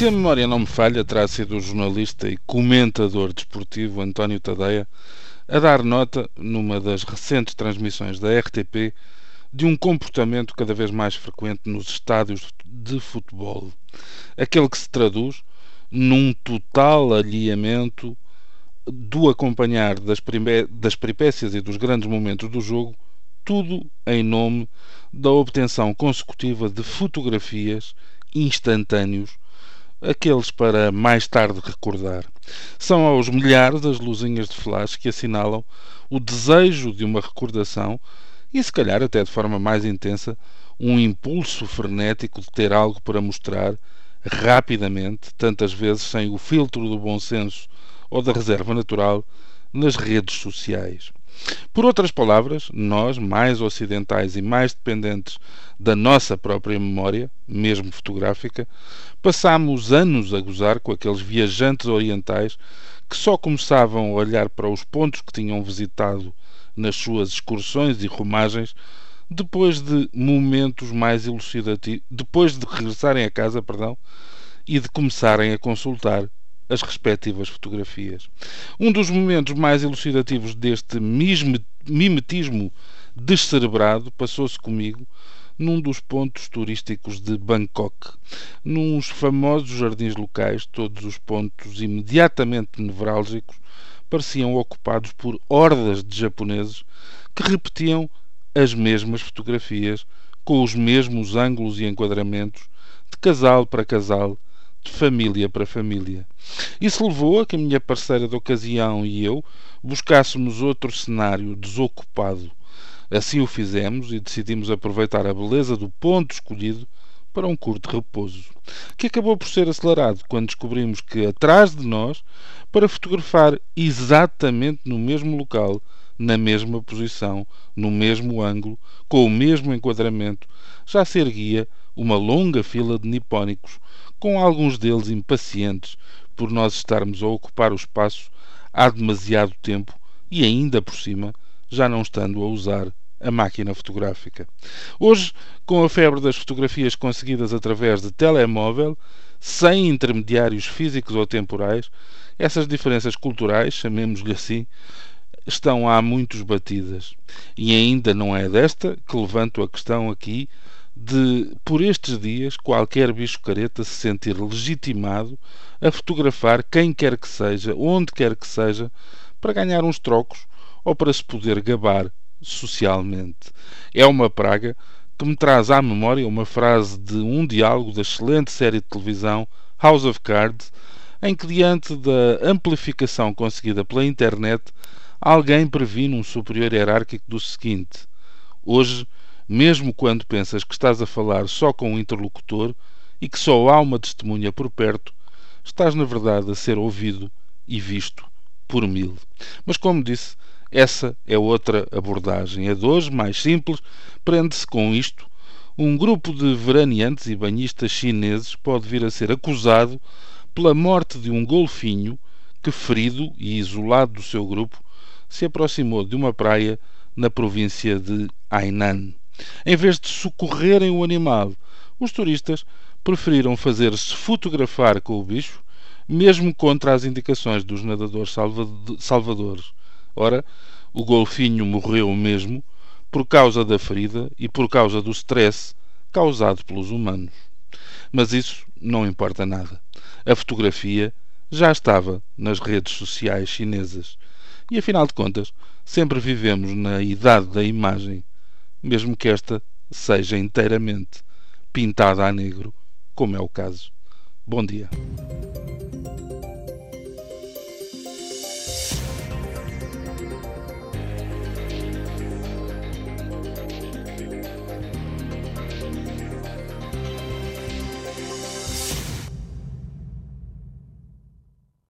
Se a memória não me falha, terá sido o jornalista e comentador desportivo António Tadeia a dar nota, numa das recentes transmissões da RTP, de um comportamento cada vez mais frequente nos estádios de futebol. Aquele que se traduz num total alheamento do acompanhar das, das peripécias e dos grandes momentos do jogo, tudo em nome da obtenção consecutiva de fotografias instantâneos aqueles para mais tarde recordar. São aos milhares as luzinhas de flash que assinalam o desejo de uma recordação e, se calhar, até de forma mais intensa, um impulso frenético de ter algo para mostrar rapidamente, tantas vezes sem o filtro do bom senso ou da reserva natural, nas redes sociais. Por outras palavras, nós, mais ocidentais e mais dependentes da nossa própria memória, mesmo fotográfica, passámos anos a gozar com aqueles viajantes orientais que só começavam a olhar para os pontos que tinham visitado nas suas excursões e romagens depois de momentos mais elucidativos, depois de regressarem a casa, perdão, e de começarem a consultar as respectivas fotografias. Um dos momentos mais elucidativos deste mimetismo descerebrado passou-se comigo num dos pontos turísticos de Bangkok. Nos famosos jardins locais, todos os pontos imediatamente nevrálgicos pareciam ocupados por hordas de japoneses que repetiam as mesmas fotografias, com os mesmos ângulos e enquadramentos, de casal para casal, de família para família. Isso levou a que a minha parceira de ocasião e eu buscássemos outro cenário desocupado. Assim o fizemos e decidimos aproveitar a beleza do ponto escolhido para um curto repouso, que acabou por ser acelerado quando descobrimos que atrás de nós, para fotografar exatamente no mesmo local, na mesma posição, no mesmo ângulo, com o mesmo enquadramento, já se erguia uma longa fila de nipónicos, com alguns deles impacientes por nós estarmos a ocupar o espaço há demasiado tempo e ainda por cima já não estando a usar a máquina fotográfica. Hoje, com a febre das fotografias conseguidas através de telemóvel, sem intermediários físicos ou temporais, essas diferenças culturais, chamemos-lhe assim, estão há muitos batidas. E ainda não é desta que levanto a questão aqui de, por estes dias, qualquer bicho careta se sentir legitimado a fotografar quem quer que seja, onde quer que seja, para ganhar uns trocos ou para se poder gabar socialmente. É uma praga que me traz à memória uma frase de um diálogo da excelente série de televisão House of Cards, em que, diante da amplificação conseguida pela internet, alguém previne um superior hierárquico do seguinte: Hoje mesmo quando pensas que estás a falar só com um interlocutor e que só há uma testemunha por perto, estás na verdade a ser ouvido e visto por mil. Mas como disse, essa é outra abordagem. A de hoje, mais simples, prende-se com isto. Um grupo de veraneantes e banhistas chineses pode vir a ser acusado pela morte de um golfinho que, ferido e isolado do seu grupo, se aproximou de uma praia na província de Hainan. Em vez de socorrerem o animal, os turistas preferiram fazer-se fotografar com o bicho, mesmo contra as indicações dos nadadores salvadores. Ora, o golfinho morreu mesmo por causa da ferida e por causa do stress causado pelos humanos. Mas isso não importa nada. A fotografia já estava nas redes sociais chinesas. E afinal de contas, sempre vivemos na idade da imagem mesmo que esta seja inteiramente pintada a negro, como é o caso. Bom dia.